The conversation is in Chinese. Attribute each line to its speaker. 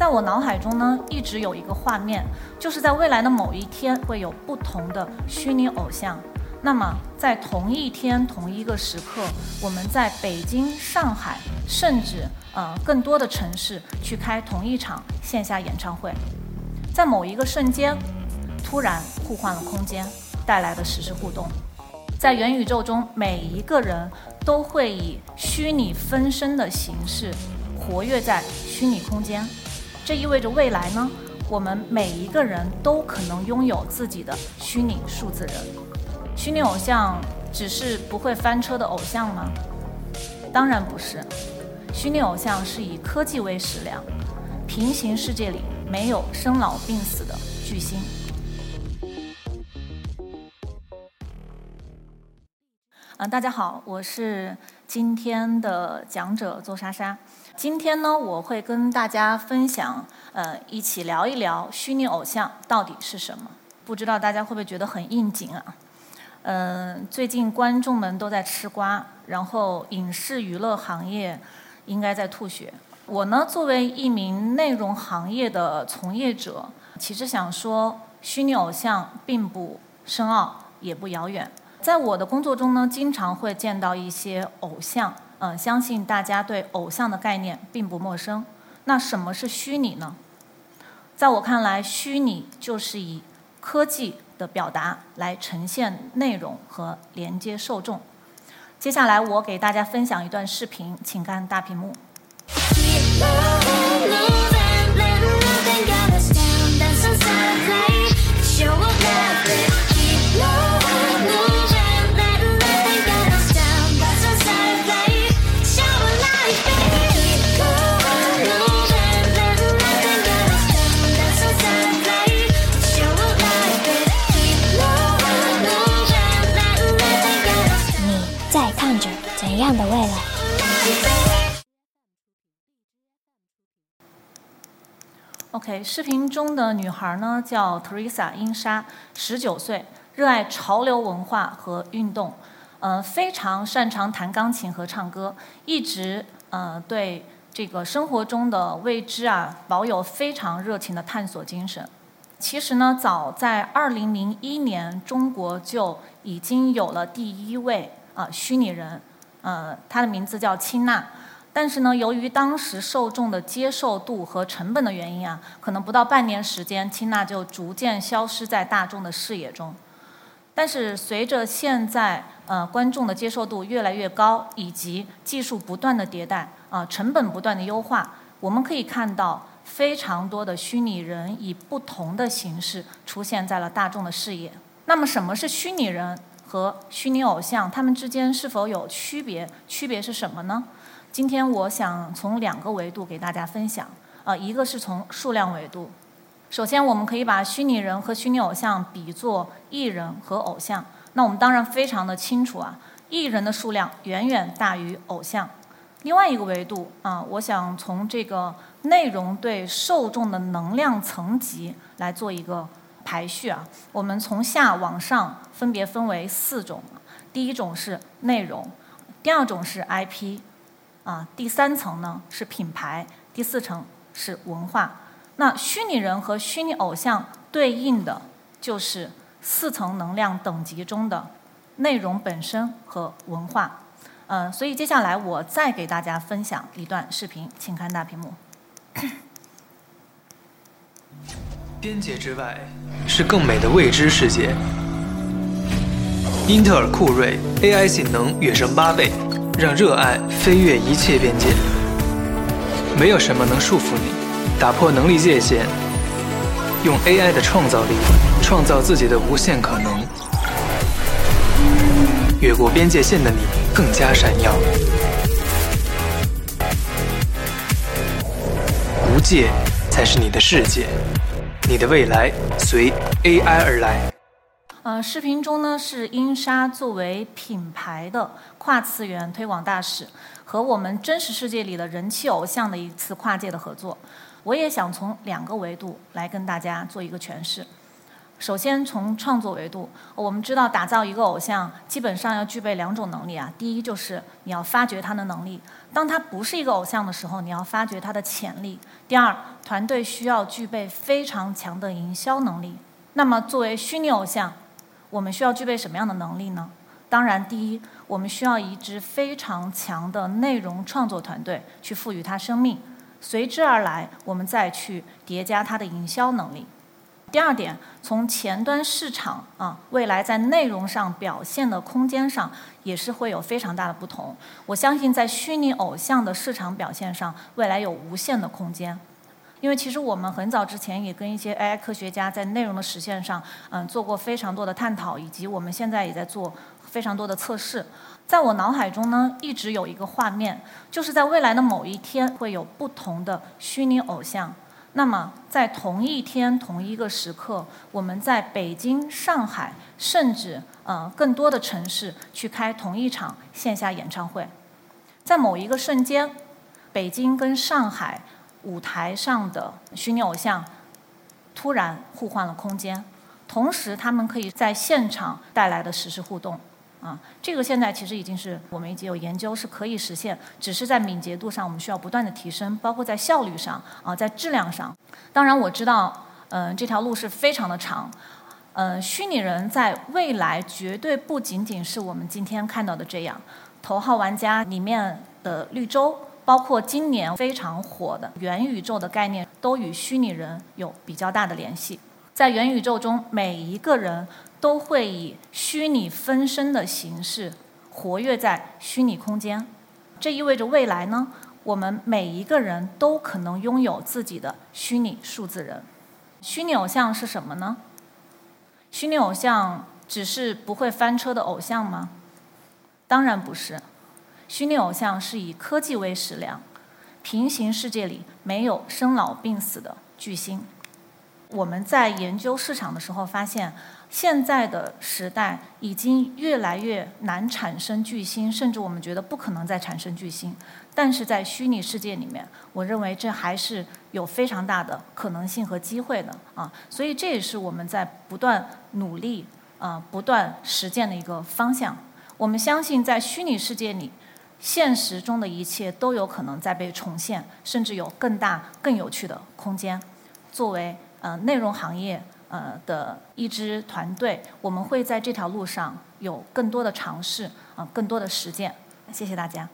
Speaker 1: 在我脑海中呢，一直有一个画面，就是在未来的某一天，会有不同的虚拟偶像。那么，在同一天、同一个时刻，我们在北京、上海，甚至呃更多的城市去开同一场线下演唱会，在某一个瞬间，突然互换了空间，带来的实时互动。在元宇宙中，每一个人都会以虚拟分身的形式活跃在虚拟空间。这意味着未来呢，我们每一个人都可能拥有自己的虚拟数字人。虚拟偶像只是不会翻车的偶像吗？当然不是，虚拟偶像是以科技为食粮，平行世界里没有生老病死的巨星。嗯，大家好，我是今天的讲者邹莎莎。今天呢，我会跟大家分享，呃，一起聊一聊虚拟偶像到底是什么。不知道大家会不会觉得很应景啊？嗯，最近观众们都在吃瓜，然后影视娱乐行业应该在吐血。我呢，作为一名内容行业的从业者，其实想说，虚拟偶像并不深奥，也不遥远。在我的工作中呢，经常会见到一些偶像，嗯，相信大家对偶像的概念并不陌生。那什么是虚拟呢？在我看来，虚拟就是以科技的表达来呈现内容和连接受众。接下来我给大家分享一段视频，请看大屏幕。OK，视频中的女孩呢叫 Teresa 英莎，十九岁，热爱潮流文化和运动，呃，非常擅长弹钢琴和唱歌，一直呃对这个生活中的未知啊保有非常热情的探索精神。其实呢，早在二零零一年，中国就已经有了第一位啊虚拟人。呃，她的名字叫青娜，但是呢，由于当时受众的接受度和成本的原因啊，可能不到半年时间，青娜就逐渐消失在大众的视野中。但是随着现在呃观众的接受度越来越高，以及技术不断的迭代啊，成本不断的优化，我们可以看到非常多的虚拟人以不同的形式出现在了大众的视野。那么什么是虚拟人？和虚拟偶像，他们之间是否有区别？区别是什么呢？今天我想从两个维度给大家分享。呃，一个是从数量维度。首先，我们可以把虚拟人和虚拟偶像比作艺人和偶像。那我们当然非常的清楚啊，艺人的数量远远大于偶像。另外一个维度啊，我想从这个内容对受众的能量层级来做一个。排序啊，我们从下往上分别分为四种。第一种是内容，第二种是 IP，啊，第三层呢是品牌，第四层是文化。那虚拟人和虚拟偶像对应的就是四层能量等级中的内容本身和文化。嗯，所以接下来我再给大家分享一段视频，请看大屏幕。
Speaker 2: 边界之外是更美的未知世界。英特尔酷睿 AI 性能跃升八倍，让热爱飞越一切边界。没有什么能束缚你，打破能力界限，用 AI 的创造力创造自己的无限可能。越过边界线的你更加闪耀。无界才是你的世界。你的未来随 AI 而来。
Speaker 1: 呃，视频中呢是英莎作为品牌的跨次元推广大使，和我们真实世界里的人气偶像的一次跨界的合作。我也想从两个维度来跟大家做一个诠释。首先从创作维度，我们知道打造一个偶像基本上要具备两种能力啊。第一就是你要发掘他的能力，当他不是一个偶像的时候，你要发掘他的潜力。第二，团队需要具备非常强的营销能力。那么作为虚拟偶像，我们需要具备什么样的能力呢？当然，第一，我们需要一支非常强的内容创作团队去赋予它生命，随之而来，我们再去叠加它的营销能力。第二点，从前端市场啊，未来在内容上表现的空间上，也是会有非常大的不同。我相信在虚拟偶像的市场表现上，未来有无限的空间。因为其实我们很早之前也跟一些 AI 科学家在内容的实现上，嗯，做过非常多的探讨，以及我们现在也在做非常多的测试。在我脑海中呢，一直有一个画面，就是在未来的某一天，会有不同的虚拟偶像。那么，在同一天、同一个时刻，我们在北京、上海，甚至呃更多的城市去开同一场线下演唱会，在某一个瞬间，北京跟上海舞台上的虚拟偶像突然互换了空间，同时他们可以在现场带来的实时互动。啊，这个现在其实已经是我们已经有研究是可以实现，只是在敏捷度上我们需要不断的提升，包括在效率上啊，在质量上。当然我知道，嗯，这条路是非常的长，嗯，虚拟人在未来绝对不仅仅是我们今天看到的这样。头号玩家里面的绿洲，包括今年非常火的元宇宙的概念，都与虚拟人有比较大的联系。在元宇宙中，每一个人。都会以虚拟分身的形式活跃在虚拟空间，这意味着未来呢，我们每一个人都可能拥有自己的虚拟数字人。虚拟偶像是什么呢？虚拟偶像只是不会翻车的偶像吗？当然不是，虚拟偶像是以科技为食粮，平行世界里没有生老病死的巨星。我们在研究市场的时候发现。现在的时代已经越来越难产生巨星，甚至我们觉得不可能再产生巨星。但是在虚拟世界里面，我认为这还是有非常大的可能性和机会的啊！所以这也是我们在不断努力啊、不断实践的一个方向。我们相信，在虚拟世界里，现实中的一切都有可能在被重现，甚至有更大、更有趣的空间。作为呃内容行业。呃的一支团队，我们会在这条路上有更多的尝试，啊，更多的实践。谢谢大家。